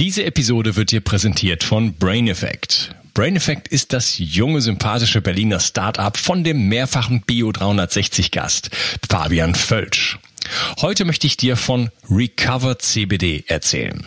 Diese Episode wird dir präsentiert von Brain Effect. Brain Effect ist das junge, sympathische Berliner Startup von dem mehrfachen Bio 360 Gast, Fabian Völsch. Heute möchte ich dir von Recover CBD erzählen.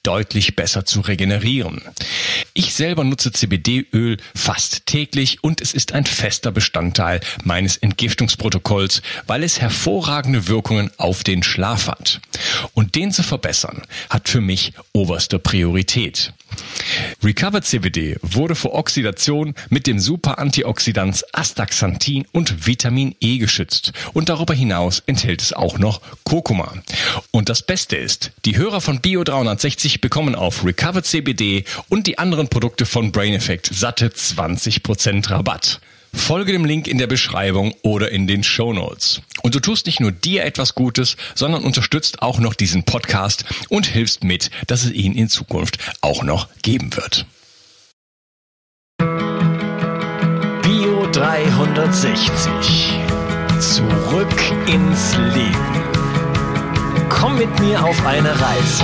deutlich besser zu regenerieren. Ich selber nutze CBD-Öl fast täglich und es ist ein fester Bestandteil meines Entgiftungsprotokolls, weil es hervorragende Wirkungen auf den Schlaf hat. Und den zu verbessern, hat für mich oberste Priorität. Recover CBD wurde vor Oxidation mit dem Super-Antioxidans Astaxanthin und Vitamin E geschützt und darüber hinaus enthält es auch noch Kurkuma. Und das Beste ist, die Hörer von Bio 360 bekommen auf Recover CBD und die anderen Produkte von Brain Effect satte 20% Rabatt. Folge dem Link in der Beschreibung oder in den Show Notes. Und du tust nicht nur dir etwas Gutes, sondern unterstützt auch noch diesen Podcast und hilfst mit, dass es ihn in Zukunft auch noch geben wird. Bio 360. Zurück ins Leben. Komm mit mir auf eine Reise.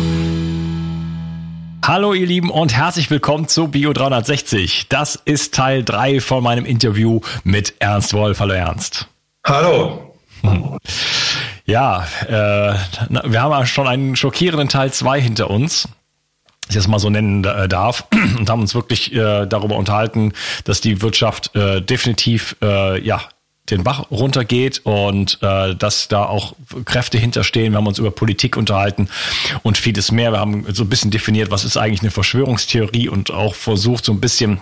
Hallo ihr Lieben und herzlich willkommen zu Bio 360. Das ist Teil 3 von meinem Interview mit Ernst Wolf. Hallo Ernst. Hallo. Hm. Ja, äh, wir haben schon einen schockierenden Teil 2 hinter uns ich das mal so nennen äh, darf, und haben uns wirklich äh, darüber unterhalten, dass die Wirtschaft äh, definitiv äh, ja den Bach runtergeht und äh, dass da auch Kräfte hinterstehen. Wir haben uns über Politik unterhalten und vieles mehr. Wir haben so ein bisschen definiert, was ist eigentlich eine Verschwörungstheorie und auch versucht, so ein bisschen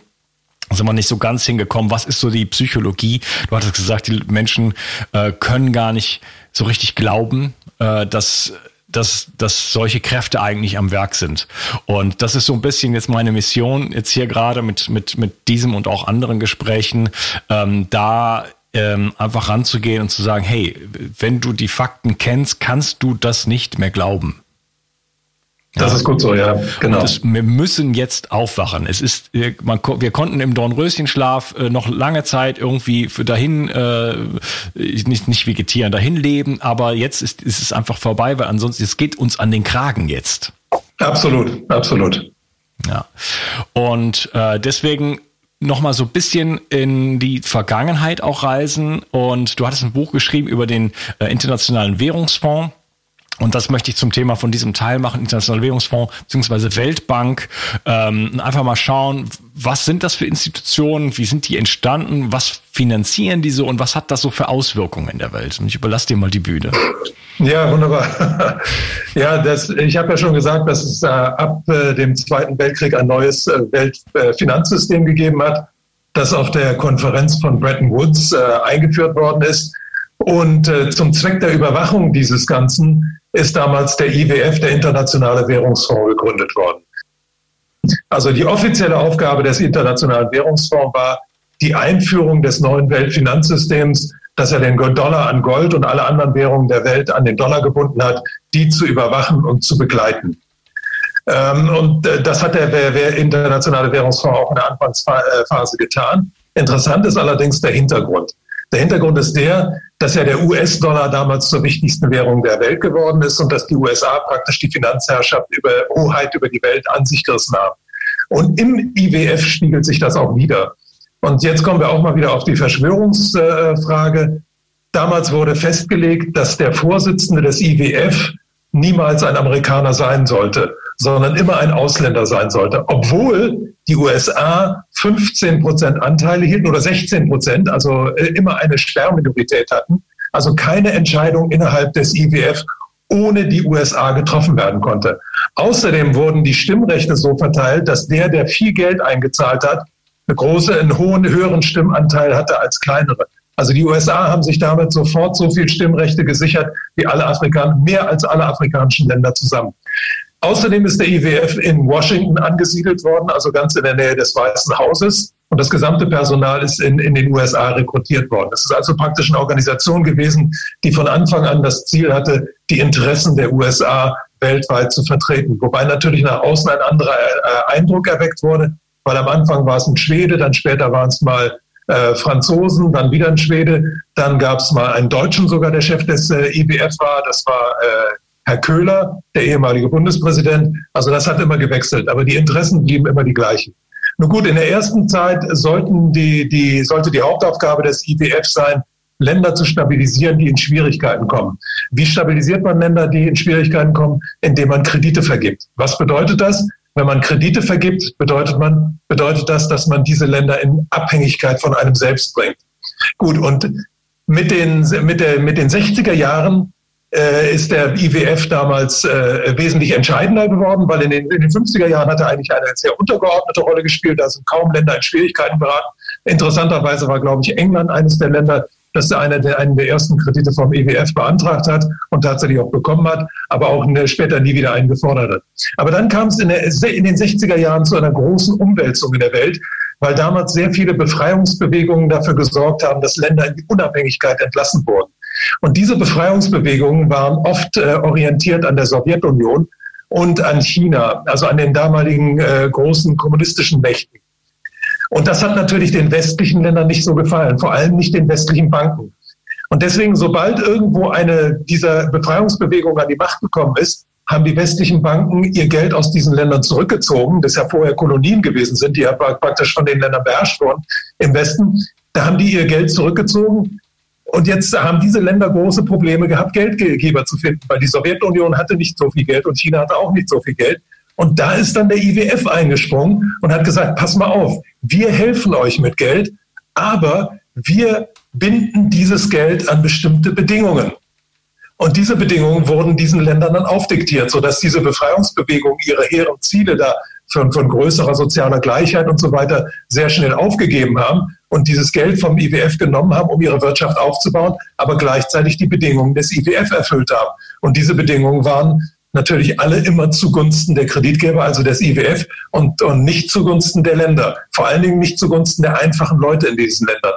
sind wir nicht so ganz hingekommen. Was ist so die Psychologie? Du hattest gesagt, die Menschen äh, können gar nicht so richtig glauben, äh, dass dass, dass solche Kräfte eigentlich am Werk sind. Und das ist so ein bisschen jetzt meine Mission, jetzt hier gerade mit, mit, mit diesem und auch anderen Gesprächen, ähm, da ähm, einfach ranzugehen und zu sagen, hey, wenn du die Fakten kennst, kannst du das nicht mehr glauben. Das ist gut so, ja, genau. Das, wir müssen jetzt aufwachen. Es ist, man, wir konnten im Dornröschenschlaf äh, noch lange Zeit irgendwie für dahin, äh, nicht, nicht vegetieren, dahin leben, aber jetzt ist, ist es einfach vorbei, weil ansonsten, es geht uns an den Kragen jetzt. Absolut, absolut. Ja. Und äh, deswegen nochmal so ein bisschen in die Vergangenheit auch reisen. Und du hattest ein Buch geschrieben über den äh, Internationalen Währungsfonds. Und das möchte ich zum Thema von diesem Teil machen, Internationaler Währungsfonds bzw. Weltbank. Ähm, einfach mal schauen, was sind das für Institutionen, wie sind die entstanden, was finanzieren diese und was hat das so für Auswirkungen in der Welt? Und ich überlasse dir mal die Bühne. Ja, wunderbar. ja, das, ich habe ja schon gesagt, dass es äh, ab äh, dem Zweiten Weltkrieg ein neues äh, Weltfinanzsystem gegeben hat, das auf der Konferenz von Bretton Woods äh, eingeführt worden ist. Und äh, zum Zweck der Überwachung dieses Ganzen ist damals der IWF, der Internationale Währungsfonds, gegründet worden. Also die offizielle Aufgabe des Internationalen Währungsfonds war die Einführung des neuen Weltfinanzsystems, dass er den Dollar an Gold und alle anderen Währungen der Welt an den Dollar gebunden hat, die zu überwachen und zu begleiten. Ähm, und äh, das hat der Internationale Währungsfonds auch in der Anfangsphase getan. Interessant ist allerdings der Hintergrund. Der Hintergrund ist der, dass ja der US-Dollar damals zur wichtigsten Währung der Welt geworden ist und dass die USA praktisch die Finanzherrschaft über Hoheit über die Welt an sich gerissen haben. Und im IWF spiegelt sich das auch wieder. Und jetzt kommen wir auch mal wieder auf die Verschwörungsfrage. Damals wurde festgelegt, dass der Vorsitzende des IWF niemals ein Amerikaner sein sollte, sondern immer ein Ausländer sein sollte, obwohl die USA 15 Prozent Anteile hielten oder 16 Prozent, also äh, immer eine Sperrminorität hatten, also keine Entscheidung innerhalb des IWF ohne die USA getroffen werden konnte. Außerdem wurden die Stimmrechte so verteilt, dass der, der viel Geld eingezahlt hat, eine große, einen hohen, höheren Stimmanteil hatte als kleinere. Also die USA haben sich damit sofort so viel Stimmrechte gesichert wie alle Afrikaner, mehr als alle afrikanischen Länder zusammen. Außerdem ist der IWF in Washington angesiedelt worden, also ganz in der Nähe des Weißen Hauses. Und das gesamte Personal ist in, in den USA rekrutiert worden. Es ist also praktisch eine Organisation gewesen, die von Anfang an das Ziel hatte, die Interessen der USA weltweit zu vertreten. Wobei natürlich nach außen ein anderer äh, Eindruck erweckt wurde, weil am Anfang war es ein Schwede, dann später waren es mal äh, Franzosen, dann wieder ein Schwede, dann gab es mal einen Deutschen sogar, der Chef des äh, IWF war, das war äh, Herr Köhler, der ehemalige Bundespräsident. Also das hat immer gewechselt, aber die Interessen blieben immer die gleichen. Nun gut, in der ersten Zeit sollten die, die, sollte die Hauptaufgabe des IWF sein, Länder zu stabilisieren, die in Schwierigkeiten kommen. Wie stabilisiert man Länder, die in Schwierigkeiten kommen? Indem man Kredite vergibt. Was bedeutet das? Wenn man Kredite vergibt, bedeutet, man, bedeutet das, dass man diese Länder in Abhängigkeit von einem selbst bringt. Gut, und mit den, mit, der, mit den 60er Jahren ist der IWF damals äh, wesentlich entscheidender geworden, weil in den, in den 50er Jahren hat er eigentlich eine sehr untergeordnete Rolle gespielt. Da sind kaum Länder in Schwierigkeiten beraten. Interessanterweise war, glaube ich, England eines der Länder, das einer der, einen der ersten Kredite vom IWF beantragt hat und tatsächlich auch bekommen hat, aber auch später nie wieder einen gefordert hat. Aber dann kam es in, der, in den 60er Jahren zu einer großen Umwälzung in der Welt, weil damals sehr viele Befreiungsbewegungen dafür gesorgt haben, dass Länder in die Unabhängigkeit entlassen wurden. Und diese Befreiungsbewegungen waren oft äh, orientiert an der Sowjetunion und an China, also an den damaligen äh, großen kommunistischen Mächten. Und das hat natürlich den westlichen Ländern nicht so gefallen, vor allem nicht den westlichen Banken. Und deswegen, sobald irgendwo eine dieser Befreiungsbewegungen an die Macht gekommen ist, haben die westlichen Banken ihr Geld aus diesen Ländern zurückgezogen, das ja vorher Kolonien gewesen sind, die ja praktisch von den Ländern beherrscht wurden im Westen. Da haben die ihr Geld zurückgezogen und jetzt haben diese Länder große Probleme gehabt, Geldgeber zu finden, weil die Sowjetunion hatte nicht so viel Geld und China hatte auch nicht so viel Geld. Und da ist dann der IWF eingesprungen und hat gesagt, pass mal auf, wir helfen euch mit Geld, aber wir binden dieses Geld an bestimmte Bedingungen. Und diese Bedingungen wurden diesen Ländern dann aufdiktiert, sodass diese Befreiungsbewegung ihre hehren Ziele da von, von größerer sozialer Gleichheit und so weiter sehr schnell aufgegeben haben und dieses Geld vom IWF genommen haben, um ihre Wirtschaft aufzubauen, aber gleichzeitig die Bedingungen des IWF erfüllt haben. Und diese Bedingungen waren natürlich alle immer zugunsten der Kreditgeber, also des IWF, und, und nicht zugunsten der Länder. Vor allen Dingen nicht zugunsten der einfachen Leute in diesen Ländern.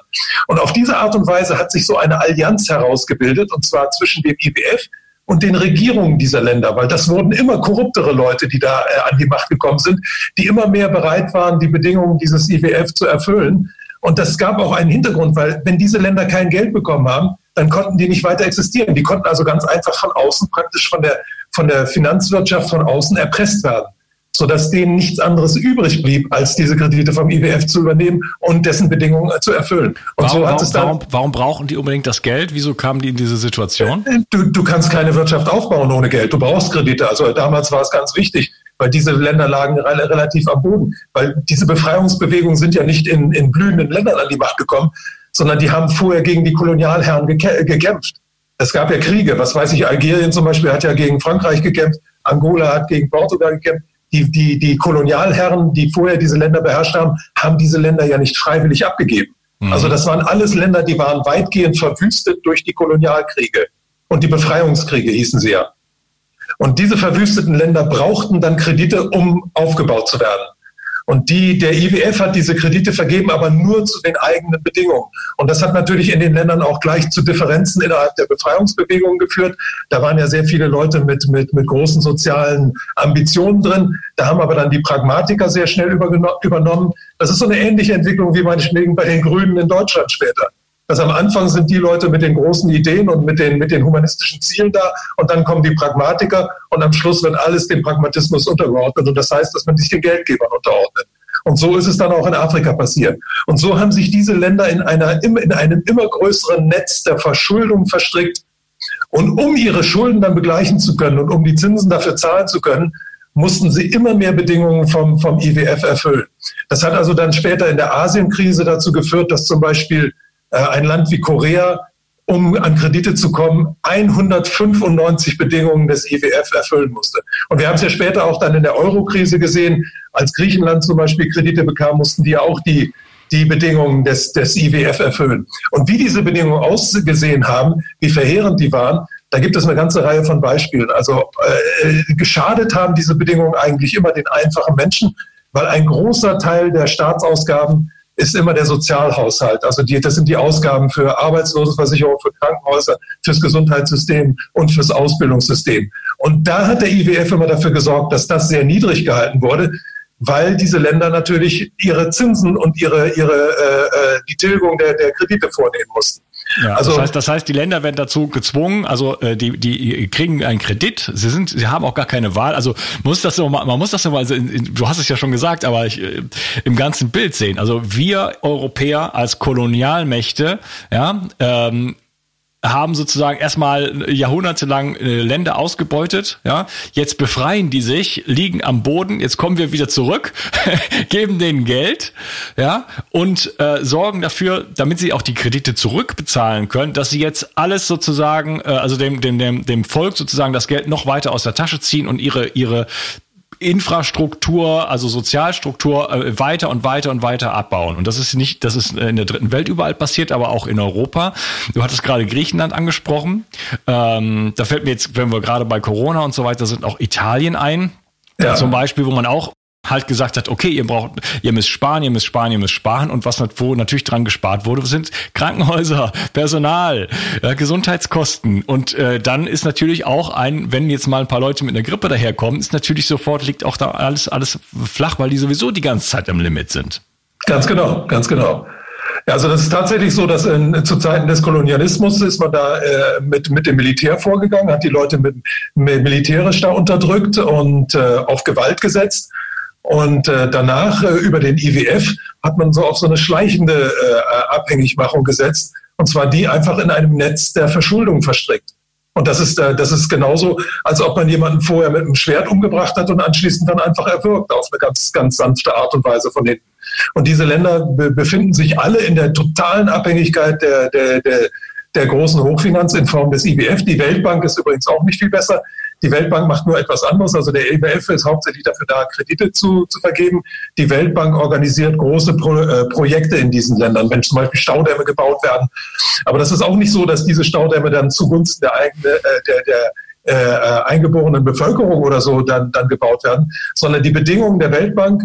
Und auf diese Art und Weise hat sich so eine Allianz herausgebildet, und zwar zwischen dem IWF und den Regierungen dieser Länder, weil das wurden immer korruptere Leute, die da äh, an die Macht gekommen sind, die immer mehr bereit waren, die Bedingungen dieses IWF zu erfüllen. Und das gab auch einen Hintergrund, weil wenn diese Länder kein Geld bekommen haben, dann konnten die nicht weiter existieren. Die konnten also ganz einfach von außen, praktisch von der, von der Finanzwirtschaft von außen erpresst werden, sodass denen nichts anderes übrig blieb, als diese Kredite vom IWF zu übernehmen und dessen Bedingungen zu erfüllen. Und warum, so hat es dann, warum, warum brauchen die unbedingt das Geld? Wieso kamen die in diese Situation? Du, du kannst keine Wirtschaft aufbauen ohne Geld. Du brauchst Kredite. Also damals war es ganz wichtig, weil diese Länder lagen relativ am Boden. Weil diese Befreiungsbewegungen sind ja nicht in, in blühenden Ländern an die Macht gekommen, sondern die haben vorher gegen die Kolonialherren gekämpft. Es gab ja Kriege. Was weiß ich, Algerien zum Beispiel hat ja gegen Frankreich gekämpft, Angola hat gegen Portugal gekämpft. Die, die, die Kolonialherren, die vorher diese Länder beherrscht haben, haben diese Länder ja nicht freiwillig abgegeben. Mhm. Also das waren alles Länder, die waren weitgehend verwüstet durch die Kolonialkriege. Und die Befreiungskriege hießen sie ja. Und diese verwüsteten Länder brauchten dann Kredite, um aufgebaut zu werden. Und die, der IWF hat diese Kredite vergeben, aber nur zu den eigenen Bedingungen. Und das hat natürlich in den Ländern auch gleich zu Differenzen innerhalb der Befreiungsbewegung geführt. Da waren ja sehr viele Leute mit, mit, mit großen sozialen Ambitionen drin. Da haben aber dann die Pragmatiker sehr schnell übernommen. Das ist so eine ähnliche Entwicklung wie meinetwegen bei den Grünen in Deutschland später dass am Anfang sind die Leute mit den großen Ideen und mit den, mit den humanistischen Zielen da und dann kommen die Pragmatiker und am Schluss wird alles dem Pragmatismus untergeordnet und das heißt, dass man sich den Geldgebern unterordnet. Und so ist es dann auch in Afrika passiert. Und so haben sich diese Länder in, einer, in einem immer größeren Netz der Verschuldung verstrickt. Und um ihre Schulden dann begleichen zu können und um die Zinsen dafür zahlen zu können, mussten sie immer mehr Bedingungen vom, vom IWF erfüllen. Das hat also dann später in der Asienkrise dazu geführt, dass zum Beispiel ein Land wie Korea um an Kredite zu kommen, 195 Bedingungen des IWF erfüllen musste. Und wir haben es ja später auch dann in der Euro-Krise gesehen, als Griechenland zum Beispiel Kredite bekam, mussten die ja auch die die Bedingungen des, des IWF erfüllen. Und wie diese Bedingungen ausgesehen haben, wie verheerend die waren, da gibt es eine ganze Reihe von Beispielen. Also äh, geschadet haben diese Bedingungen eigentlich immer den einfachen Menschen, weil ein großer Teil der Staatsausgaben ist immer der Sozialhaushalt. Also die, das sind die Ausgaben für Arbeitslosenversicherung, für Krankenhäuser, fürs Gesundheitssystem und fürs Ausbildungssystem. Und da hat der IWF immer dafür gesorgt, dass das sehr niedrig gehalten wurde, weil diese Länder natürlich ihre Zinsen und ihre, ihre äh, äh die Tilgung der, der Kredite vornehmen mussten. Ja, also, das heißt, das heißt, die Länder werden dazu gezwungen, also äh, die, die kriegen einen Kredit, sie sind, sie haben auch gar keine Wahl. Also muss das so, man muss das so mal, also in, in, du hast es ja schon gesagt, aber ich, äh, im ganzen Bild sehen. Also wir Europäer als Kolonialmächte, ja, ähm, haben sozusagen erstmal jahrhundertelang äh, Länder ausgebeutet, ja. Jetzt befreien die sich, liegen am Boden, jetzt kommen wir wieder zurück, geben denen Geld, ja, und äh, sorgen dafür, damit sie auch die Kredite zurückbezahlen können, dass sie jetzt alles sozusagen, äh, also dem, dem, dem, dem Volk sozusagen das Geld noch weiter aus der Tasche ziehen und ihre, ihre Infrastruktur, also Sozialstruktur äh, weiter und weiter und weiter abbauen. Und das ist nicht, das ist in der dritten Welt überall passiert, aber auch in Europa. Du hattest gerade Griechenland angesprochen. Ähm, da fällt mir jetzt, wenn wir gerade bei Corona und so weiter sind, auch Italien ein. Ja. Zum Beispiel, wo man auch halt gesagt hat, okay, ihr braucht, ihr müsst sparen, ihr müsst sparen, ihr müsst sparen und was wo natürlich dran gespart wurde, sind Krankenhäuser, Personal, äh, Gesundheitskosten und äh, dann ist natürlich auch ein, wenn jetzt mal ein paar Leute mit einer Grippe daherkommen, ist natürlich sofort liegt auch da alles alles flach, weil die sowieso die ganze Zeit am Limit sind. Ganz genau, ganz genau. Ja, also das ist tatsächlich so, dass in, zu Zeiten des Kolonialismus ist man da äh, mit, mit dem Militär vorgegangen, hat die Leute mit, mit militärisch da unterdrückt und äh, auf Gewalt gesetzt. Und äh, danach äh, über den IWF hat man so auf so eine schleichende äh, Abhängigmachung gesetzt. Und zwar die einfach in einem Netz der Verschuldung verstrickt. Und das ist, äh, das ist genauso, als ob man jemanden vorher mit einem Schwert umgebracht hat und anschließend dann einfach erwürgt auf eine ganz, ganz sanfte Art und Weise von hinten. Und diese Länder be befinden sich alle in der totalen Abhängigkeit der, der, der, der großen Hochfinanz in Form des IWF. Die Weltbank ist übrigens auch nicht viel besser. Die Weltbank macht nur etwas anderes. Also der IWF ist hauptsächlich dafür da, Kredite zu, zu vergeben. Die Weltbank organisiert große Pro, äh, Projekte in diesen Ländern, wenn zum Beispiel Staudämme gebaut werden. Aber das ist auch nicht so, dass diese Staudämme dann zugunsten der eigenen, äh, der, der äh, eingeborenen Bevölkerung oder so dann, dann gebaut werden, sondern die Bedingungen der Weltbank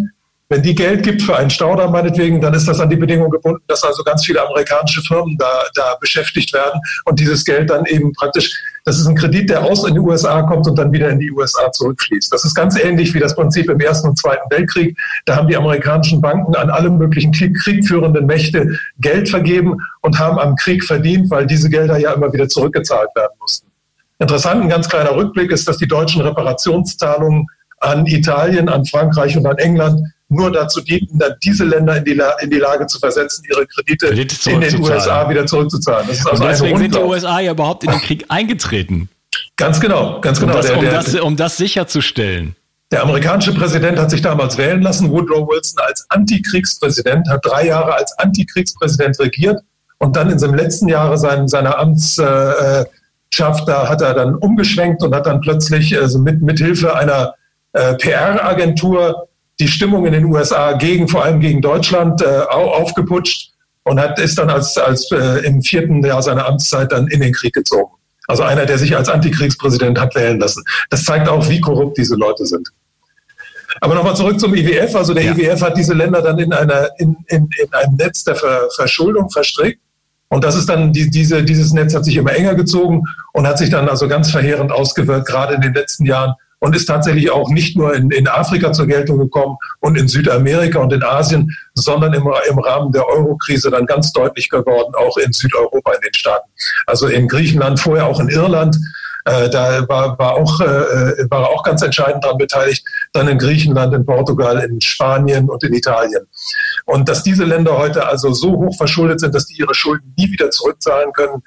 wenn die Geld gibt für einen Staudamm meinetwegen, dann ist das an die Bedingung gebunden, dass also ganz viele amerikanische Firmen da, da beschäftigt werden und dieses Geld dann eben praktisch, das ist ein Kredit, der aus in die USA kommt und dann wieder in die USA zurückfließt. Das ist ganz ähnlich wie das Prinzip im Ersten und Zweiten Weltkrieg. Da haben die amerikanischen Banken an alle möglichen Krieg, kriegführenden Mächte Geld vergeben und haben am Krieg verdient, weil diese Gelder ja immer wieder zurückgezahlt werden mussten. Interessant, ein ganz kleiner Rückblick ist, dass die deutschen Reparationszahlungen an Italien, an Frankreich und an England nur dazu dienten, dann diese Länder in die, in die Lage zu versetzen, ihre Kredite, Kredite in den USA wieder zurückzuzahlen. Das ist also Und deswegen sind die USA ja überhaupt in den Krieg eingetreten. Ganz genau, ganz genau. Um das, um der, das, um das sicherzustellen. Der amerikanische Präsident hat sich damals wählen lassen, Woodrow Wilson als Antikriegspräsident, hat drei Jahre als Antikriegspräsident regiert und dann in seinem letzten Jahre sein, seiner Amtsschaft, da hat er dann umgeschwenkt und hat dann plötzlich also mit, mit Hilfe einer äh, PR-Agentur die Stimmung in den USA gegen, vor allem gegen Deutschland, äh, aufgeputscht und hat, ist dann als, als äh, im vierten Jahr seiner Amtszeit dann in den Krieg gezogen. Also einer, der sich als Antikriegspräsident hat wählen lassen. Das zeigt auch, wie korrupt diese Leute sind. Aber nochmal zurück zum IWF. Also der ja. IWF hat diese Länder dann in, einer, in, in, in einem Netz der Ver, Verschuldung verstrickt. Und das ist dann, die, diese, dieses Netz hat sich immer enger gezogen und hat sich dann also ganz verheerend ausgewirkt, gerade in den letzten Jahren und ist tatsächlich auch nicht nur in, in Afrika zur Geltung gekommen und in Südamerika und in Asien, sondern im, im Rahmen der Eurokrise dann ganz deutlich geworden, auch in Südeuropa, in den Staaten. Also in Griechenland, vorher auch in Irland. Äh, da war, war, auch, äh, war auch ganz entscheidend daran beteiligt. Dann in Griechenland, in Portugal, in Spanien und in Italien. Und dass diese Länder heute also so hoch verschuldet sind, dass die ihre Schulden nie wieder zurückzahlen können,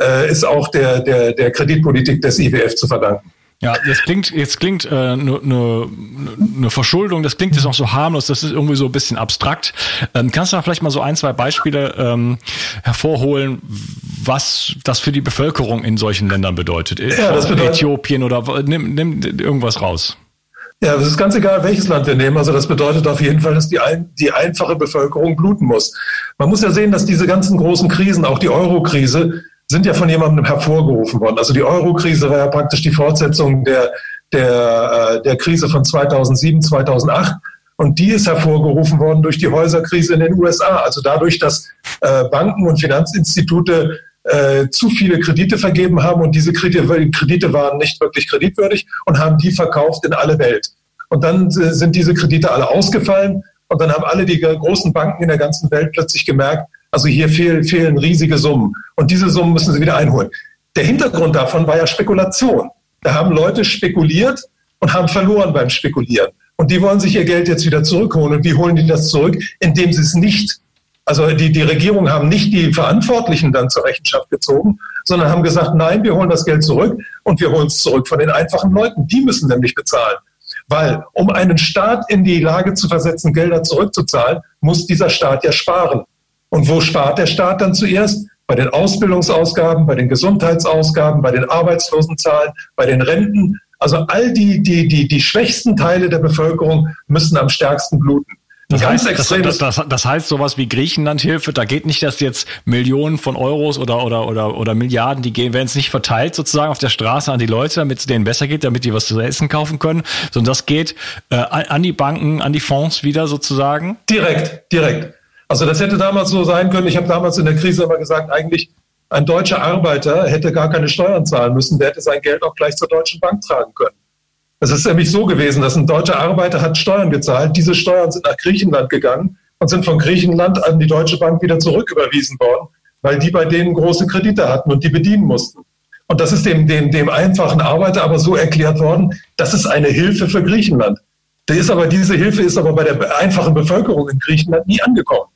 äh, ist auch der, der, der Kreditpolitik des IWF zu verdanken. Ja, das klingt, jetzt klingt eine äh, ne, ne, ne Verschuldung, das klingt jetzt auch so harmlos, das ist irgendwie so ein bisschen abstrakt. Ähm, kannst du da vielleicht mal so ein, zwei Beispiele ähm, hervorholen, was das für die Bevölkerung in solchen Ländern bedeutet. Ja, das bedeutet Äthiopien oder nimm, nimm irgendwas raus. Ja, es ist ganz egal, welches Land wir nehmen. Also das bedeutet auf jeden Fall, dass die, ein, die einfache Bevölkerung bluten muss. Man muss ja sehen, dass diese ganzen großen Krisen, auch die Euro-Krise, sind ja von jemandem hervorgerufen worden. Also die Euro-Krise war ja praktisch die Fortsetzung der, der, äh, der Krise von 2007, 2008. Und die ist hervorgerufen worden durch die Häuserkrise in den USA. Also dadurch, dass äh, Banken und Finanzinstitute äh, zu viele Kredite vergeben haben und diese Kredite, Kredite waren nicht wirklich kreditwürdig und haben die verkauft in alle Welt. Und dann sind diese Kredite alle ausgefallen und dann haben alle die großen Banken in der ganzen Welt plötzlich gemerkt, also hier fehlen, fehlen riesige Summen und diese Summen müssen sie wieder einholen. Der Hintergrund davon war ja Spekulation. Da haben Leute spekuliert und haben verloren beim Spekulieren. Und die wollen sich ihr Geld jetzt wieder zurückholen. Und wie holen die das zurück? Indem sie es nicht, also die, die Regierung haben nicht die Verantwortlichen dann zur Rechenschaft gezogen, sondern haben gesagt, nein, wir holen das Geld zurück und wir holen es zurück von den einfachen Leuten. Die müssen nämlich bezahlen. Weil um einen Staat in die Lage zu versetzen, Gelder zurückzuzahlen, muss dieser Staat ja sparen. Und wo spart der Staat dann zuerst? Bei den Ausbildungsausgaben, bei den Gesundheitsausgaben, bei den Arbeitslosenzahlen, bei den Renten. Also all die, die, die, die schwächsten Teile der Bevölkerung müssen am stärksten bluten. Das heißt, das, das, das, das heißt sowas wie Griechenlandhilfe, da geht nicht, dass jetzt Millionen von Euros oder, oder, oder, oder Milliarden, die gehen, werden es nicht verteilt sozusagen auf der Straße an die Leute, damit es denen besser geht, damit die was zu essen kaufen können, sondern das geht äh, an die Banken, an die Fonds wieder sozusagen? Direkt, direkt. Also das hätte damals so sein können. Ich habe damals in der Krise immer gesagt, eigentlich ein deutscher Arbeiter hätte gar keine Steuern zahlen müssen, der hätte sein Geld auch gleich zur Deutschen Bank tragen können. Es ist nämlich so gewesen, dass ein deutscher Arbeiter hat Steuern gezahlt. Diese Steuern sind nach Griechenland gegangen und sind von Griechenland an die Deutsche Bank wieder zurücküberwiesen worden, weil die bei denen große Kredite hatten und die bedienen mussten. Und das ist dem, dem, dem einfachen Arbeiter aber so erklärt worden, das ist eine Hilfe für Griechenland. Der ist aber, diese Hilfe ist aber bei der einfachen Bevölkerung in Griechenland nie angekommen.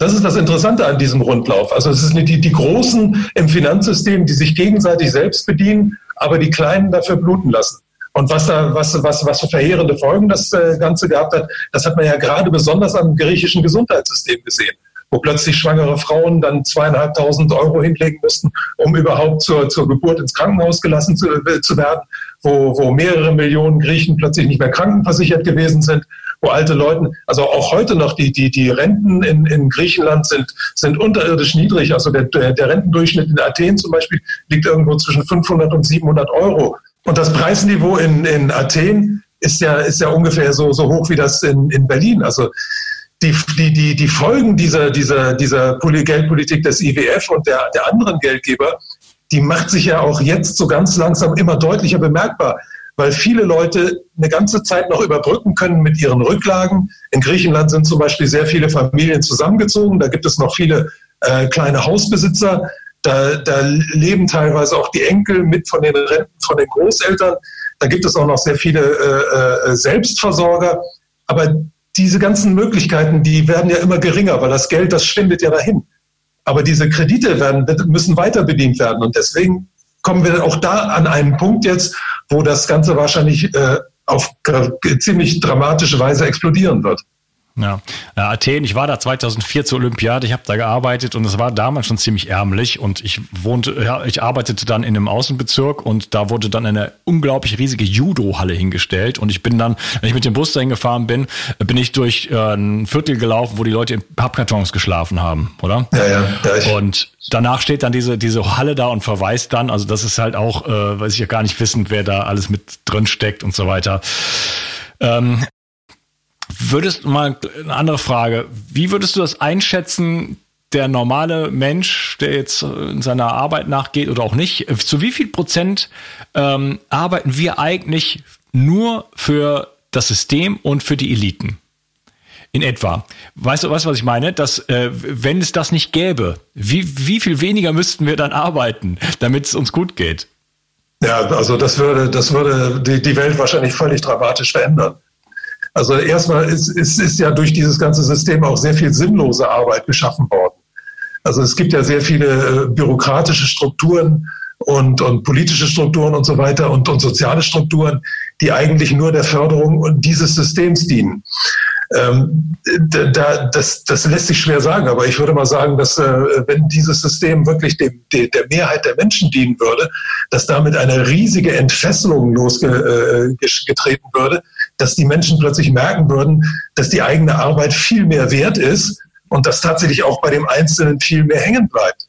Das ist das Interessante an diesem Rundlauf. Also es sind die, die Großen im Finanzsystem, die sich gegenseitig selbst bedienen, aber die Kleinen dafür bluten lassen. Und was da, was, was, was für verheerende Folgen das äh, Ganze gehabt hat, das hat man ja gerade besonders am griechischen Gesundheitssystem gesehen, wo plötzlich schwangere Frauen dann zweieinhalbtausend Euro hinlegen mussten, um überhaupt zur, zur Geburt ins Krankenhaus gelassen zu, äh, zu werden, wo, wo mehrere Millionen Griechen plötzlich nicht mehr krankenversichert gewesen sind wo alte Leute, also auch heute noch die, die, die Renten in, in Griechenland sind, sind unterirdisch niedrig. Also der, der Rentendurchschnitt in Athen zum Beispiel liegt irgendwo zwischen 500 und 700 Euro. Und das Preisniveau in, in Athen ist ja, ist ja ungefähr so, so hoch wie das in, in Berlin. Also die, die, die, die Folgen dieser, dieser, dieser Geldpolitik des IWF und der, der anderen Geldgeber, die macht sich ja auch jetzt so ganz langsam immer deutlicher bemerkbar weil viele Leute eine ganze Zeit noch überbrücken können mit ihren Rücklagen. In Griechenland sind zum Beispiel sehr viele Familien zusammengezogen. Da gibt es noch viele äh, kleine Hausbesitzer. Da, da, leben teilweise auch die Enkel mit von den Renten von den Großeltern. Da gibt es auch noch sehr viele äh, äh, Selbstversorger. Aber diese ganzen Möglichkeiten, die werden ja immer geringer, weil das Geld, das schwindet ja dahin. Aber diese Kredite werden, müssen weiter bedient werden. Und deswegen kommen wir auch da an einen Punkt jetzt, wo das Ganze wahrscheinlich äh, auf ziemlich dramatische Weise explodieren wird. Ja, äh, Athen, ich war da 2004 zur Olympiade, ich habe da gearbeitet und es war damals schon ziemlich ärmlich und ich wohnte, ja, ich arbeitete dann in einem Außenbezirk und da wurde dann eine unglaublich riesige Judo-Halle hingestellt und ich bin dann, wenn ich mit dem Bus dahin gefahren bin, bin ich durch äh, ein Viertel gelaufen, wo die Leute in Pappkartons geschlafen haben, oder? Ja, ja. ja und danach steht dann diese, diese Halle da und verweist dann, also das ist halt auch, äh, weiß ich ja gar nicht wissen, wer da alles mit drin steckt und so weiter. Ähm, Würdest mal eine andere Frage. Wie würdest du das einschätzen? Der normale Mensch, der jetzt in seiner Arbeit nachgeht oder auch nicht, zu wie viel Prozent ähm, arbeiten wir eigentlich nur für das System und für die Eliten? In etwa. Weißt du, weißt, was ich meine? Dass, äh, wenn es das nicht gäbe, wie, wie viel weniger müssten wir dann arbeiten, damit es uns gut geht? Ja, also das würde, das würde die, die Welt wahrscheinlich völlig dramatisch verändern. Also erstmal ist, ist, ist ja durch dieses ganze System auch sehr viel sinnlose Arbeit geschaffen worden. Also es gibt ja sehr viele äh, bürokratische Strukturen und, und politische Strukturen und so weiter und, und soziale Strukturen, die eigentlich nur der Förderung dieses Systems dienen. Ähm, da, das, das lässt sich schwer sagen, aber ich würde mal sagen, dass äh, wenn dieses System wirklich dem, de, der Mehrheit der Menschen dienen würde, dass damit eine riesige Entfesselung losgetreten äh, würde, dass die Menschen plötzlich merken würden, dass die eigene Arbeit viel mehr wert ist und dass tatsächlich auch bei dem Einzelnen viel mehr hängen bleibt.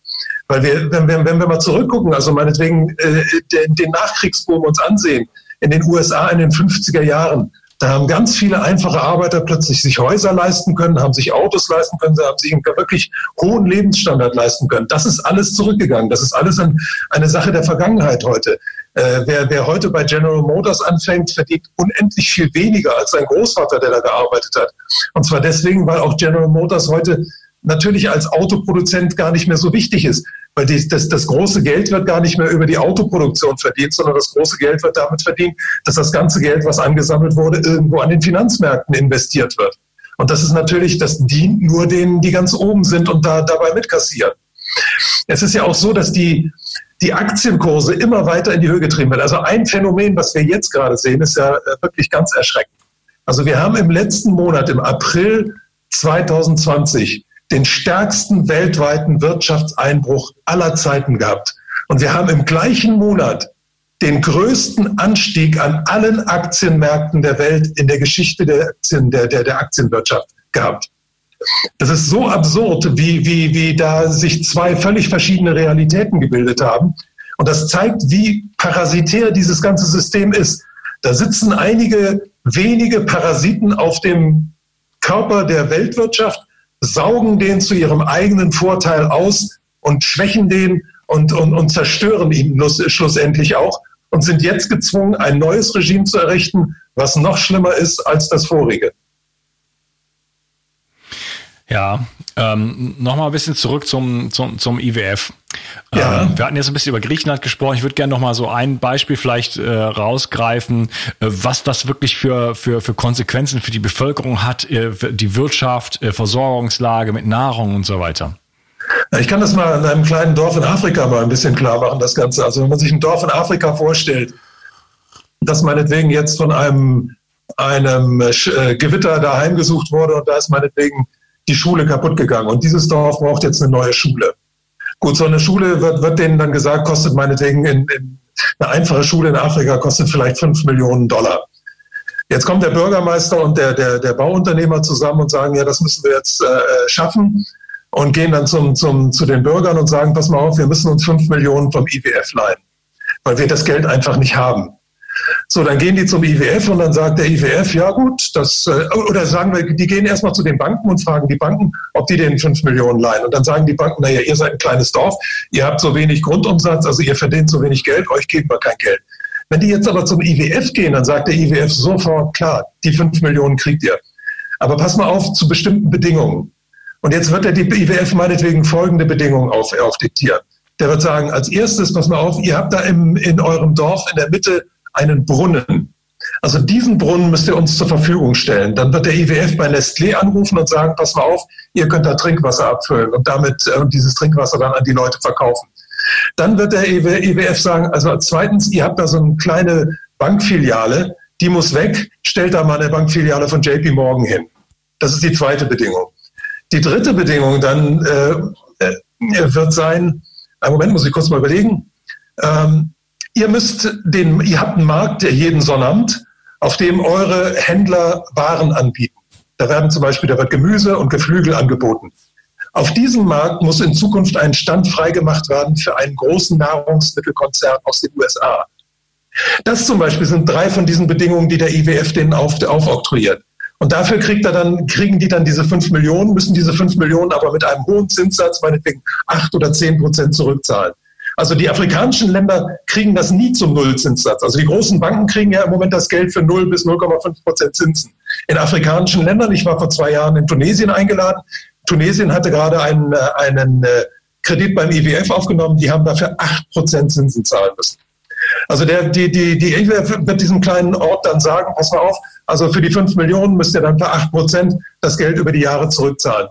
Weil wir, wenn, wenn, wenn wir mal zurückgucken, also meinetwegen äh, den, den Nachkriegsboom uns ansehen, in den USA in den 50er Jahren, da haben ganz viele einfache Arbeiter plötzlich sich Häuser leisten können, haben sich Autos leisten können, sie haben sich einen wirklich hohen Lebensstandard leisten können. Das ist alles zurückgegangen. Das ist alles ein, eine Sache der Vergangenheit heute. Äh, wer, wer heute bei General Motors anfängt, verdient unendlich viel weniger als sein Großvater, der da gearbeitet hat. Und zwar deswegen, weil auch General Motors heute natürlich als Autoproduzent gar nicht mehr so wichtig ist. Weil die, das, das große Geld wird gar nicht mehr über die Autoproduktion verdient, sondern das große Geld wird damit verdient, dass das ganze Geld, was angesammelt wurde, irgendwo an den Finanzmärkten investiert wird. Und das ist natürlich, das dient nur denen, die ganz oben sind und da dabei mitkassieren. Es ist ja auch so, dass die, die Aktienkurse immer weiter in die Höhe getrieben werden. Also ein Phänomen, was wir jetzt gerade sehen, ist ja äh, wirklich ganz erschreckend. Also wir haben im letzten Monat, im April 2020, den stärksten weltweiten Wirtschaftseinbruch aller Zeiten gehabt. Und wir haben im gleichen Monat den größten Anstieg an allen Aktienmärkten der Welt in der Geschichte der, Aktien, der, der, der Aktienwirtschaft gehabt. Das ist so absurd, wie, wie, wie da sich zwei völlig verschiedene Realitäten gebildet haben. Und das zeigt, wie parasitär dieses ganze System ist. Da sitzen einige wenige Parasiten auf dem Körper der Weltwirtschaft saugen den zu ihrem eigenen Vorteil aus und schwächen den und, und, und zerstören ihn schlussendlich auch und sind jetzt gezwungen, ein neues Regime zu errichten, was noch schlimmer ist als das vorige. Ja, ähm, nochmal ein bisschen zurück zum, zum, zum IWF. Ja. Ähm, wir hatten jetzt ein bisschen über Griechenland gesprochen. Ich würde gerne nochmal so ein Beispiel vielleicht äh, rausgreifen, äh, was das wirklich für, für, für Konsequenzen für die Bevölkerung hat, äh, die Wirtschaft, äh, Versorgungslage mit Nahrung und so weiter. Ich kann das mal in einem kleinen Dorf in Afrika mal ein bisschen klar machen, das Ganze. Also wenn man sich ein Dorf in Afrika vorstellt, das meinetwegen jetzt von einem, einem äh, Gewitter da heimgesucht wurde und da ist meinetwegen die Schule kaputt gegangen. Und dieses Dorf braucht jetzt eine neue Schule. Gut, so eine Schule wird, wird denen dann gesagt, kostet meinetwegen in, in eine einfache Schule in Afrika kostet vielleicht fünf Millionen Dollar. Jetzt kommt der Bürgermeister und der, der, der Bauunternehmer zusammen und sagen, ja, das müssen wir jetzt äh, schaffen und gehen dann zum, zum, zu den Bürgern und sagen, pass mal auf, wir müssen uns fünf Millionen vom IWF leihen, weil wir das Geld einfach nicht haben. So, dann gehen die zum IWF und dann sagt der IWF, ja gut, das, äh, oder sagen wir, die gehen erstmal zu den Banken und fragen die Banken, ob die denen fünf Millionen leihen. Und dann sagen die Banken, naja, ihr seid ein kleines Dorf, ihr habt so wenig Grundumsatz, also ihr verdient so wenig Geld, euch geben wir kein Geld. Wenn die jetzt aber zum IWF gehen, dann sagt der IWF sofort, klar, die fünf Millionen kriegt ihr. Aber pass mal auf zu bestimmten Bedingungen. Und jetzt wird der IWF meinetwegen folgende Bedingungen auf, aufdiktieren. Der wird sagen, als erstes, pass mal auf, ihr habt da im, in eurem Dorf in der Mitte einen Brunnen. Also diesen Brunnen müsst ihr uns zur Verfügung stellen. Dann wird der IWF bei Nestlé anrufen und sagen, pass mal auf, ihr könnt da Trinkwasser abfüllen und damit äh, dieses Trinkwasser dann an die Leute verkaufen. Dann wird der IWF sagen, also zweitens, ihr habt da so eine kleine Bankfiliale, die muss weg, stellt da mal eine Bankfiliale von JP Morgan hin. Das ist die zweite Bedingung. Die dritte Bedingung dann äh, äh, wird sein, einen Moment muss ich kurz mal überlegen, ähm, Ihr müsst den, ihr habt einen Markt, der jeden Sonnabend, auf dem eure Händler Waren anbieten. Da werden zum Beispiel, da wird Gemüse und Geflügel angeboten. Auf diesem Markt muss in Zukunft ein Stand freigemacht werden für einen großen Nahrungsmittelkonzern aus den USA. Das zum Beispiel sind drei von diesen Bedingungen, die der IWF denen auf, aufoktroyiert. Und dafür kriegt er dann, kriegen die dann diese fünf Millionen, müssen diese fünf Millionen aber mit einem hohen Zinssatz, meinetwegen acht oder zehn Prozent zurückzahlen. Also die afrikanischen Länder kriegen das nie zum Nullzinssatz. Also die großen Banken kriegen ja im Moment das Geld für 0 bis 0,5 Prozent Zinsen. In afrikanischen Ländern, ich war vor zwei Jahren in Tunesien eingeladen. Tunesien hatte gerade einen, äh, einen äh, Kredit beim IWF aufgenommen, die haben dafür 8 Prozent Zinsen zahlen müssen. Also der, die, die, die IWF wird diesem kleinen Ort dann sagen, pass mal auf, also für die 5 Millionen müsst ihr dann für 8 Prozent das Geld über die Jahre zurückzahlen.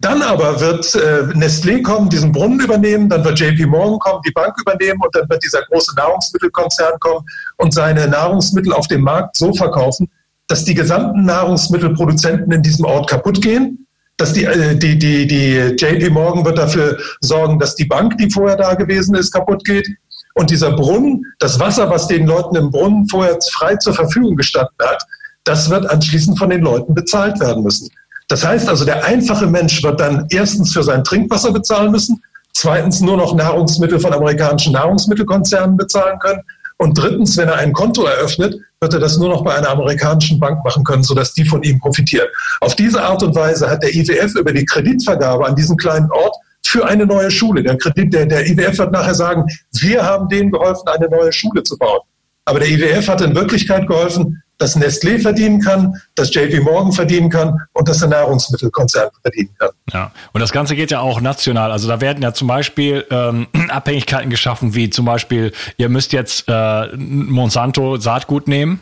Dann aber wird äh, Nestlé kommen, diesen Brunnen übernehmen, dann wird JP Morgan kommen, die Bank übernehmen und dann wird dieser große Nahrungsmittelkonzern kommen und seine Nahrungsmittel auf dem Markt so verkaufen, dass die gesamten Nahrungsmittelproduzenten in diesem Ort kaputt gehen. Dass die, äh, die, die, die JP Morgan wird dafür sorgen, dass die Bank, die vorher da gewesen ist, kaputt geht. Und dieser Brunnen, das Wasser, was den Leuten im Brunnen vorher frei zur Verfügung gestanden hat, das wird anschließend von den Leuten bezahlt werden müssen. Das heißt also, der einfache Mensch wird dann erstens für sein Trinkwasser bezahlen müssen, zweitens nur noch Nahrungsmittel von amerikanischen Nahrungsmittelkonzernen bezahlen können und drittens, wenn er ein Konto eröffnet, wird er das nur noch bei einer amerikanischen Bank machen können, sodass die von ihm profitieren. Auf diese Art und Weise hat der IWF über die Kreditvergabe an diesem kleinen Ort für eine neue Schule. Der Kredit, der, der IWF wird nachher sagen, wir haben denen geholfen, eine neue Schule zu bauen. Aber der IWF hat in Wirklichkeit geholfen, dass Nestlé verdienen kann, dass JP Morgan verdienen kann und dass der Nahrungsmittelkonzern verdienen kann. Ja, und das Ganze geht ja auch national. Also da werden ja zum Beispiel ähm, Abhängigkeiten geschaffen, wie zum Beispiel, ihr müsst jetzt äh, Monsanto Saatgut nehmen.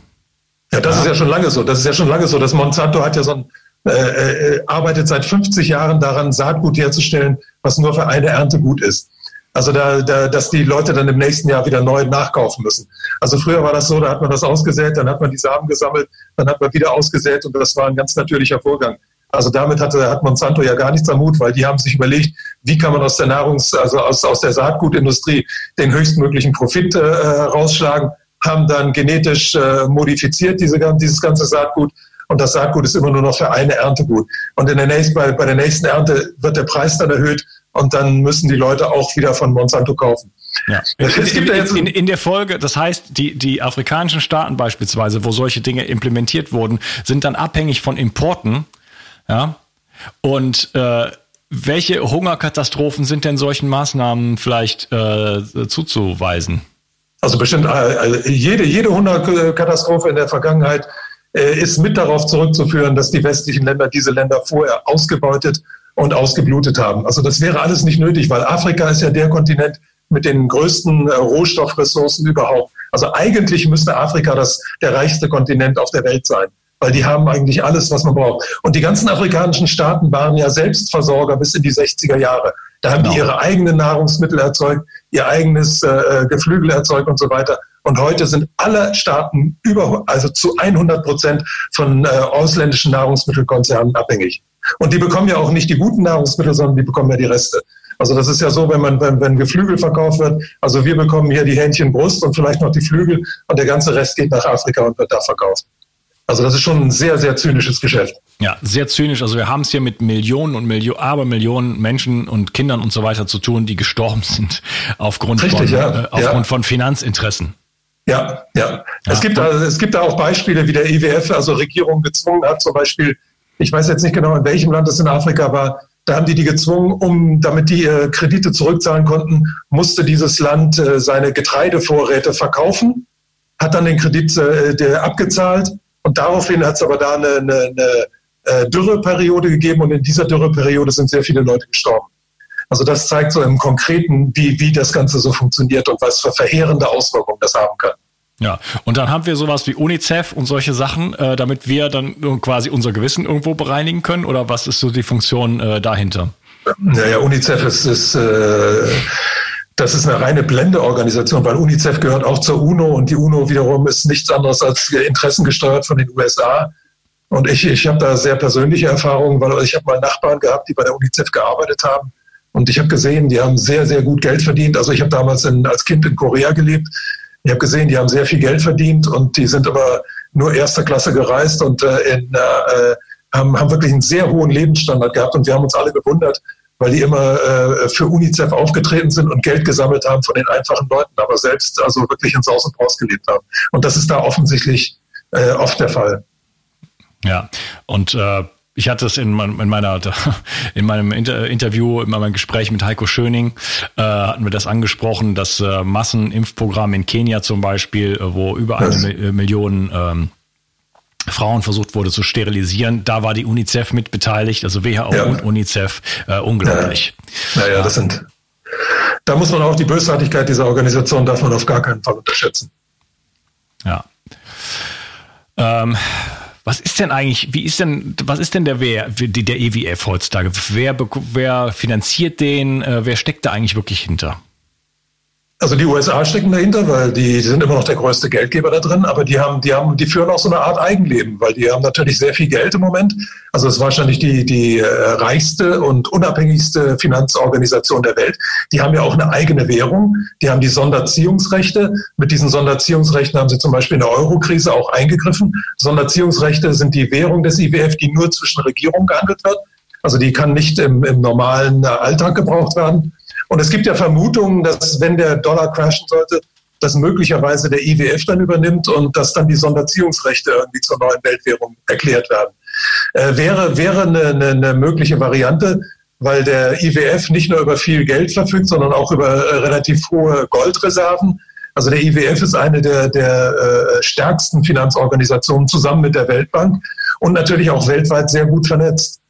Ja, das ja. ist ja schon lange so. Das ist ja schon lange so. Das Monsanto hat ja so ein äh, äh, arbeitet seit 50 Jahren daran, Saatgut herzustellen, was nur für eine Ernte gut ist. Also da, da, dass die Leute dann im nächsten Jahr wieder neu nachkaufen müssen. Also früher war das so, da hat man das ausgesät, dann hat man die Samen gesammelt, dann hat man wieder ausgesät und das war ein ganz natürlicher Vorgang. Also damit hatte, hat Monsanto ja gar nichts am Hut, weil die haben sich überlegt, wie kann man aus der Nahrungs-, also aus, aus der Saatgutindustrie den höchstmöglichen Profit äh, rausschlagen, haben dann genetisch äh, modifiziert diese, dieses ganze Saatgut und das Saatgut ist immer nur noch für eine Ernte gut. Und in der nächsten, bei, bei der nächsten Ernte wird der Preis dann erhöht und dann müssen die Leute auch wieder von Monsanto kaufen. Ja. Gibt in, in, in, der Folge, das heißt, die, die afrikanischen Staaten beispielsweise, wo solche Dinge implementiert wurden, sind dann abhängig von Importen. Ja. Und äh, welche Hungerkatastrophen sind denn solchen Maßnahmen vielleicht äh, zuzuweisen? Also bestimmt äh, jede, jede Hungerkatastrophe in der Vergangenheit äh, ist mit darauf zurückzuführen, dass die westlichen Länder diese Länder vorher ausgebeutet und ausgeblutet haben. Also das wäre alles nicht nötig, weil Afrika ist ja der Kontinent mit den größten äh, Rohstoffressourcen überhaupt. Also eigentlich müsste Afrika das der reichste Kontinent auf der Welt sein, weil die haben eigentlich alles, was man braucht. Und die ganzen afrikanischen Staaten waren ja Selbstversorger bis in die 60er Jahre. Da haben genau. die ihre eigenen Nahrungsmittel erzeugt, ihr eigenes äh, äh, Geflügel erzeugt und so weiter. Und heute sind alle Staaten über, also zu 100 Prozent von äh, ausländischen Nahrungsmittelkonzernen abhängig. Und die bekommen ja auch nicht die guten Nahrungsmittel, sondern die bekommen ja die Reste. Also das ist ja so, wenn man, wenn, wenn Geflügel verkauft wird, also wir bekommen hier die Hähnchenbrust und vielleicht noch die Flügel und der ganze Rest geht nach Afrika und wird da verkauft. Also das ist schon ein sehr, sehr zynisches Geschäft. Ja, sehr zynisch. Also wir haben es hier mit Millionen und Millionen, Abermillionen Menschen und Kindern und so weiter zu tun, die gestorben sind aufgrund, Richtig, von, ja. äh, aufgrund ja. von Finanzinteressen. Ja, ja. ja. Es, gibt, also, es gibt da auch Beispiele, wie der IWF also Regierungen gezwungen hat, zum Beispiel ich weiß jetzt nicht genau, in welchem Land es in Afrika war, da haben die die gezwungen, um, damit die äh, Kredite zurückzahlen konnten, musste dieses Land äh, seine Getreidevorräte verkaufen, hat dann den Kredit äh, abgezahlt und daraufhin hat es aber da eine, eine, eine äh, Dürreperiode gegeben und in dieser Dürreperiode sind sehr viele Leute gestorben. Also das zeigt so im Konkreten, wie, wie das Ganze so funktioniert und was für verheerende Auswirkungen das haben kann. Ja, und dann haben wir sowas wie UNICEF und solche Sachen, äh, damit wir dann quasi unser Gewissen irgendwo bereinigen können? Oder was ist so die Funktion äh, dahinter? Naja, UNICEF ist, ist äh, das ist eine reine Blendeorganisation, weil UNICEF gehört auch zur UNO und die UNO wiederum ist nichts anderes als interessengesteuert von den USA. Und ich, ich habe da sehr persönliche Erfahrungen, weil ich habe mal Nachbarn gehabt, die bei der UNICEF gearbeitet haben. Und ich habe gesehen, die haben sehr, sehr gut Geld verdient. Also ich habe damals in, als Kind in Korea gelebt. Ich habe gesehen, die haben sehr viel Geld verdient und die sind aber nur erster Klasse gereist und äh, in, äh, haben, haben wirklich einen sehr hohen Lebensstandard gehabt und wir haben uns alle gewundert, weil die immer äh, für UNICEF aufgetreten sind und Geld gesammelt haben von den einfachen Leuten, aber selbst also wirklich ins Haus und Haus gelebt haben. Und das ist da offensichtlich äh, oft der Fall. Ja, und äh, ich hatte es in, in, meiner, in meinem Inter Interview, in meinem Gespräch mit Heiko Schöning, äh, hatten wir das angesprochen, das äh, Massenimpfprogramm in Kenia zum Beispiel, äh, wo über eine Mi Million ähm, Frauen versucht wurde zu sterilisieren. Da war die UNICEF mit beteiligt, also WHO ja. und UNICEF, äh, unglaublich. Naja, ja, das sind, da muss man auch die Bösartigkeit dieser Organisation, darf man auf gar keinen Fall unterschätzen. Ja. Ähm, was ist denn eigentlich, wie ist denn, was ist denn der, wer, der EWF heutzutage? Wer, wer finanziert den? Äh, wer steckt da eigentlich wirklich hinter? Also die USA stecken dahinter, weil die, sind immer noch der größte Geldgeber da drin, aber die haben, die haben, die führen auch so eine Art Eigenleben, weil die haben natürlich sehr viel Geld im Moment. Also es ist wahrscheinlich die, die äh, reichste und unabhängigste Finanzorganisation der Welt. Die haben ja auch eine eigene Währung. Die haben die Sonderziehungsrechte. Mit diesen Sonderziehungsrechten haben sie zum Beispiel in der Eurokrise auch eingegriffen. Sonderziehungsrechte sind die Währung des IWF, die nur zwischen Regierungen gehandelt wird. Also die kann nicht im, im normalen Alltag gebraucht werden. Und es gibt ja Vermutungen, dass wenn der Dollar crashen sollte, dass möglicherweise der IWF dann übernimmt und dass dann die Sonderziehungsrechte irgendwie zur neuen Weltwährung erklärt werden. Äh, wäre, wäre eine, eine, eine mögliche Variante, weil der IWF nicht nur über viel Geld verfügt, sondern auch über äh, relativ hohe Goldreserven. Also der IWF ist eine der, der äh, stärksten Finanzorganisationen zusammen mit der Weltbank und natürlich auch weltweit sehr gut vernetzt.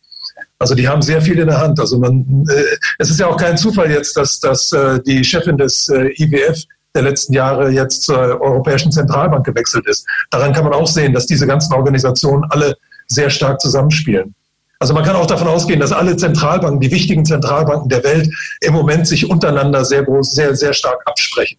Also die haben sehr viel in der Hand. Also man, äh, es ist ja auch kein Zufall jetzt, dass, dass äh, die Chefin des äh, IWF der letzten Jahre jetzt zur Europäischen Zentralbank gewechselt ist. Daran kann man auch sehen, dass diese ganzen Organisationen alle sehr stark zusammenspielen. Also man kann auch davon ausgehen, dass alle Zentralbanken, die wichtigen Zentralbanken der Welt im Moment sich untereinander sehr groß, sehr, sehr stark absprechen.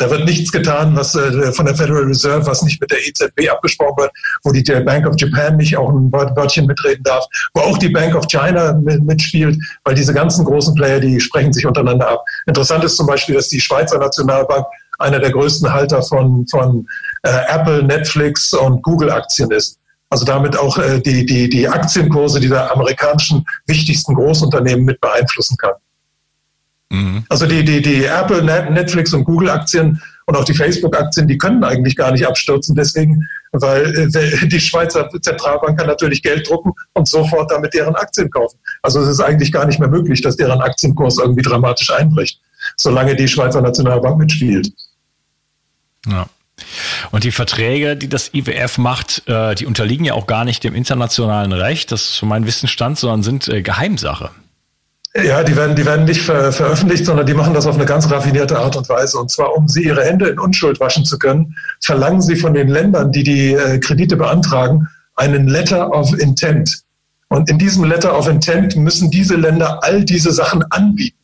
Da wird nichts getan, was äh, von der Federal Reserve, was nicht mit der EZB abgesprochen wird, wo die Bank of Japan nicht auch ein Wörtchen mitreden darf, wo auch die Bank of China mitspielt, weil diese ganzen großen Player, die sprechen sich untereinander ab. Interessant ist zum Beispiel, dass die Schweizer Nationalbank einer der größten Halter von, von äh, Apple, Netflix und Google-Aktien ist. Also damit auch äh, die, die, die Aktienkurse dieser amerikanischen wichtigsten Großunternehmen mit beeinflussen kann. Mhm. Also die, die, die Apple, Netflix und Google-Aktien und auch die Facebook-Aktien, die können eigentlich gar nicht abstürzen. Deswegen, weil äh, die Schweizer Zentralbank kann natürlich Geld drucken und sofort damit deren Aktien kaufen. Also es ist eigentlich gar nicht mehr möglich, dass deren Aktienkurs irgendwie dramatisch einbricht, solange die Schweizer Nationalbank mitspielt. Ja. Und die Verträge, die das IWF macht, äh, die unterliegen ja auch gar nicht dem internationalen Recht, das ist mein Wissensstand, sondern sind äh, Geheimsache. Ja, die werden, die werden nicht ver veröffentlicht, sondern die machen das auf eine ganz raffinierte Art und Weise. Und zwar, um sie ihre Hände in Unschuld waschen zu können, verlangen sie von den Ländern, die die äh, Kredite beantragen, einen Letter of Intent. Und in diesem Letter of Intent müssen diese Länder all diese Sachen anbieten.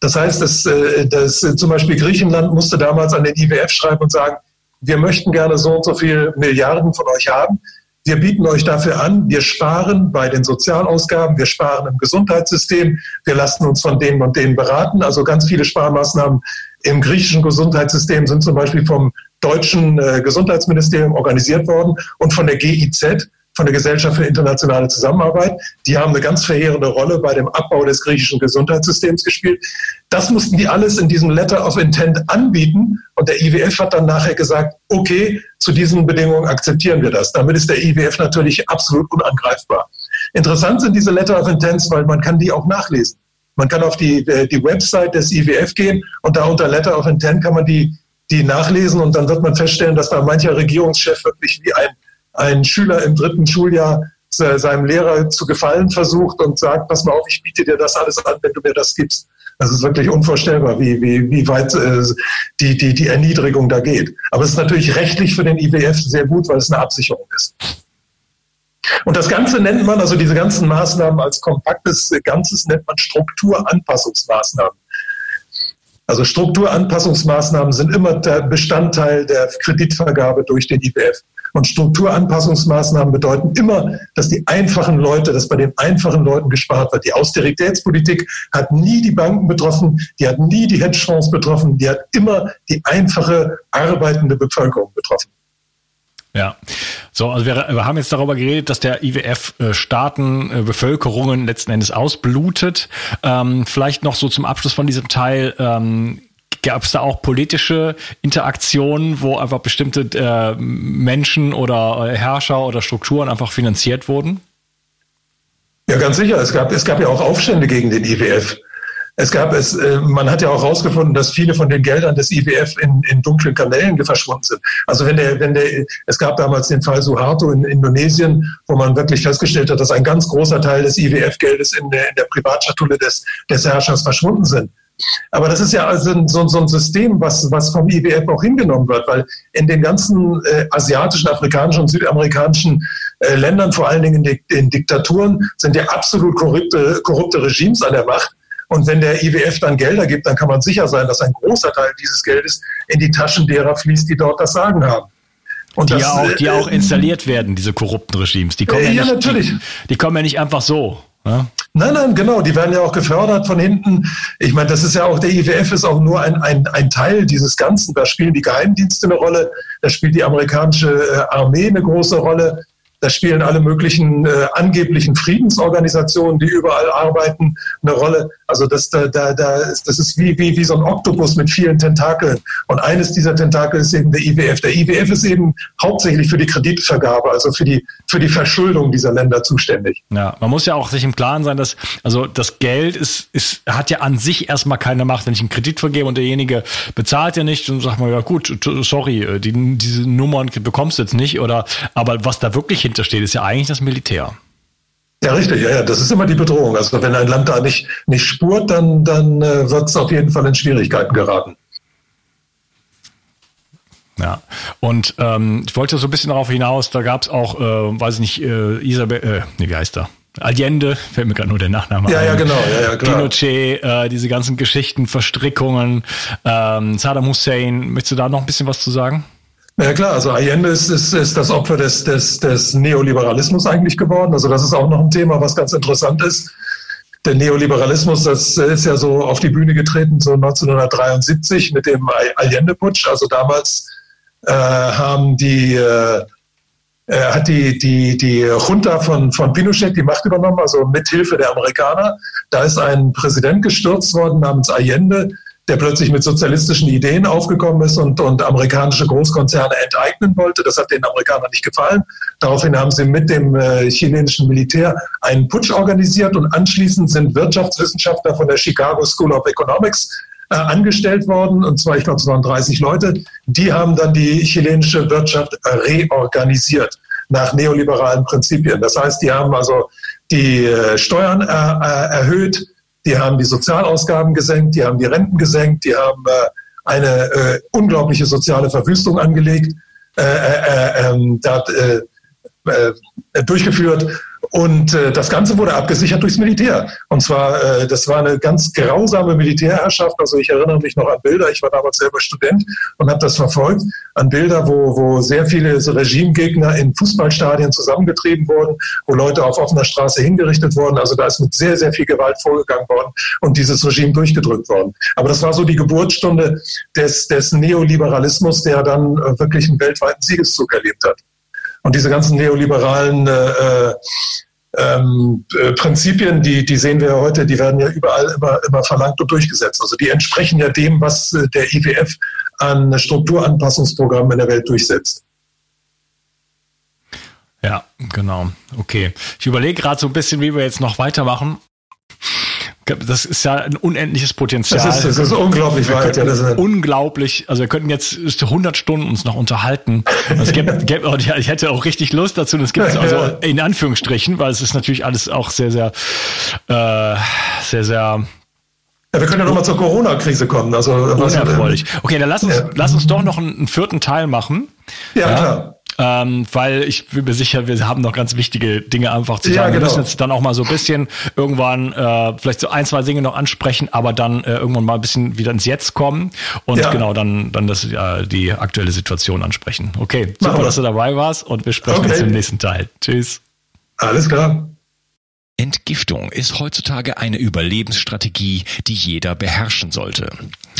Das heißt, dass, äh, dass äh, zum Beispiel Griechenland musste damals an den IWF schreiben und sagen, wir möchten gerne so und so viel Milliarden von euch haben. Wir bieten euch dafür an, wir sparen bei den Sozialausgaben, wir sparen im Gesundheitssystem, wir lassen uns von denen und denen beraten. Also ganz viele Sparmaßnahmen im griechischen Gesundheitssystem sind zum Beispiel vom deutschen äh, Gesundheitsministerium organisiert worden und von der GIZ, von der Gesellschaft für internationale Zusammenarbeit. Die haben eine ganz verheerende Rolle bei dem Abbau des griechischen Gesundheitssystems gespielt. Das mussten die alles in diesem Letter of Intent anbieten. Und der IWF hat dann nachher gesagt, okay, zu diesen Bedingungen akzeptieren wir das. Damit ist der IWF natürlich absolut unangreifbar. Interessant sind diese Letter of Intents, weil man kann die auch nachlesen. Man kann auf die, äh, die Website des IWF gehen und da unter Letter of Intent kann man die, die nachlesen und dann wird man feststellen, dass da mancher Regierungschef wirklich wie ein ein Schüler im dritten Schuljahr seinem Lehrer zu gefallen versucht und sagt, pass mal auf, ich biete dir das alles an, wenn du mir das gibst. Das ist wirklich unvorstellbar, wie, wie, wie weit äh, die, die, die Erniedrigung da geht. Aber es ist natürlich rechtlich für den IWF sehr gut, weil es eine Absicherung ist. Und das Ganze nennt man, also diese ganzen Maßnahmen als kompaktes Ganzes nennt man Strukturanpassungsmaßnahmen. Also Strukturanpassungsmaßnahmen sind immer der Bestandteil der Kreditvergabe durch den IWF. Und Strukturanpassungsmaßnahmen bedeuten immer, dass die einfachen Leute, dass bei den einfachen Leuten gespart wird. Die Austeritätspolitik hat nie die Banken betroffen, die hat nie die Hedgefonds betroffen, die hat immer die einfache arbeitende Bevölkerung betroffen. Ja, so, also wir, wir, haben jetzt darüber geredet, dass der IWF äh, Staaten, äh, Bevölkerungen letzten Endes ausblutet. Ähm, vielleicht noch so zum Abschluss von diesem Teil. Ähm, Gab es da auch politische Interaktionen, wo einfach bestimmte äh, Menschen oder äh, Herrscher oder Strukturen einfach finanziert wurden? Ja, ganz sicher. Es gab, es gab ja auch Aufstände gegen den IWF. Es gab es, äh, man hat ja auch herausgefunden, dass viele von den Geldern des IWF in, in dunklen Kanälen verschwunden sind. Also wenn der, wenn der, es gab damals den Fall Suharto in Indonesien, wo man wirklich festgestellt hat, dass ein ganz großer Teil des IWF-Geldes in der, in der Privatschatulle des, des Herrschers verschwunden sind. Aber das ist ja also so, so, ein System, was, was vom IWF auch hingenommen wird, weil in den ganzen äh, asiatischen, afrikanischen und südamerikanischen äh, Ländern, vor allen Dingen in, in, Diktaturen, sind ja absolut korrupte, korrupte Regimes an der Macht. Und wenn der IWF dann Gelder gibt, dann kann man sicher sein, dass ein großer Teil dieses Geldes in die Taschen derer fließt, die dort das Sagen haben. Und die, das, auch, die äh, auch installiert werden, diese korrupten Regimes. Die kommen ja, ja, nicht, natürlich. Die, die, kommen ja nicht einfach so. Ja? Nein, nein, genau. Die werden ja auch gefördert von hinten. Ich meine, das ist ja auch, der IWF ist auch nur ein, ein, ein Teil dieses Ganzen. Da spielen die Geheimdienste eine Rolle, da spielt die amerikanische äh, Armee eine große Rolle. Da spielen alle möglichen äh, angeblichen Friedensorganisationen, die überall arbeiten, eine Rolle. Also das, da, da, das ist wie, wie, wie so ein Oktopus mit vielen Tentakeln. Und eines dieser Tentakel ist eben der IWF. Der IWF ist eben hauptsächlich für die Kreditvergabe, also für die, für die Verschuldung dieser Länder zuständig. Ja, man muss ja auch sich im Klaren sein, dass also das Geld ist, ist, hat ja an sich erstmal keine Macht. Wenn ich einen Kredit vergebe und derjenige bezahlt ja nicht, dann sagt man, ja gut, sorry, äh, die, diese Nummern bekommst du jetzt nicht. Oder aber was da wirklich hintersteht, ist ja eigentlich das Militär. Ja, richtig, ja, ja, das ist immer die Bedrohung. Also wenn ein Land da nicht, nicht spurt, dann, dann äh, wird es auf jeden Fall in Schwierigkeiten geraten. Ja, und ähm, ich wollte so ein bisschen darauf hinaus, da gab es auch, äh, weiß ich nicht, äh, Isabel, äh, nee, wie heißt er? Allende, fällt mir gerade nur der Nachname ja, ein. Ja, genau, ja, ja, klar. Pinochet, äh, diese ganzen Geschichten, Verstrickungen, ähm, Saddam Hussein. Möchtest du da noch ein bisschen was zu sagen? Ja klar, also Allende ist, ist, ist das Opfer des, des, des Neoliberalismus eigentlich geworden. Also das ist auch noch ein Thema, was ganz interessant ist. Der Neoliberalismus, das ist ja so auf die Bühne getreten, so 1973 mit dem Allende-Putsch. Also damals äh, haben die, äh, äh, hat die, die, die Junta von, von Pinochet die Macht übernommen, also mit Hilfe der Amerikaner. Da ist ein Präsident gestürzt worden namens Allende, der plötzlich mit sozialistischen Ideen aufgekommen ist und, und amerikanische Großkonzerne enteignen wollte. Das hat den Amerikanern nicht gefallen. Daraufhin haben sie mit dem äh, chilenischen Militär einen Putsch organisiert und anschließend sind Wirtschaftswissenschaftler von der Chicago School of Economics äh, angestellt worden, und zwar, ich glaube, es waren 30 Leute. Die haben dann die chilenische Wirtschaft reorganisiert nach neoliberalen Prinzipien. Das heißt, die haben also die äh, Steuern äh, äh erhöht, die haben die Sozialausgaben gesenkt, die haben die Renten gesenkt, die haben äh, eine äh, unglaubliche soziale Verwüstung angelegt, äh, äh, äh ähm, da, äh, durchgeführt. Und äh, das Ganze wurde abgesichert durchs Militär. Und zwar, äh, das war eine ganz grausame Militärherrschaft. Also ich erinnere mich noch an Bilder. Ich war damals selber Student und habe das verfolgt. An Bilder, wo, wo sehr viele so Regimegegner in Fußballstadien zusammengetrieben wurden, wo Leute auf offener Straße hingerichtet wurden. Also da ist mit sehr, sehr viel Gewalt vorgegangen worden und dieses Regime durchgedrückt worden. Aber das war so die Geburtsstunde des, des Neoliberalismus, der dann äh, wirklich einen weltweiten Siegeszug erlebt hat. Und diese ganzen neoliberalen äh, ähm, äh, Prinzipien, die, die sehen wir ja heute, die werden ja überall immer, immer verlangt und durchgesetzt. Also die entsprechen ja dem, was äh, der IWF an Strukturanpassungsprogrammen in der Welt durchsetzt. Ja, genau. Okay. Ich überlege gerade so ein bisschen, wie wir jetzt noch weitermachen das ist ja ein unendliches Potenzial. Das ist, das ist unglaublich weit. Ja, das ist unglaublich. Also wir könnten jetzt 100 Stunden uns noch unterhalten. Es gibt, gibt, ich hätte auch richtig Lust dazu. Das gibt es also in Anführungsstrichen, weil es ist natürlich alles auch sehr, sehr, äh, sehr, sehr ja, wir können ja nochmal zur Corona-Krise kommen. Also, unerfreulich. Okay, dann lass uns, ja. lass uns doch noch einen, einen vierten Teil machen. Ja, ja, klar ähm, weil ich bin mir sicher, wir haben noch ganz wichtige Dinge einfach zu sagen. Ja, genau. Wir müssen jetzt dann auch mal so ein bisschen irgendwann äh, vielleicht so ein, zwei Dinge noch ansprechen, aber dann äh, irgendwann mal ein bisschen wieder ins Jetzt kommen und ja. genau dann, dann das, äh, die aktuelle Situation ansprechen. Okay, super, dass du dabei warst und wir sprechen okay. uns im nächsten Teil. Tschüss. Alles klar. Entgiftung ist heutzutage eine Überlebensstrategie, die jeder beherrschen sollte.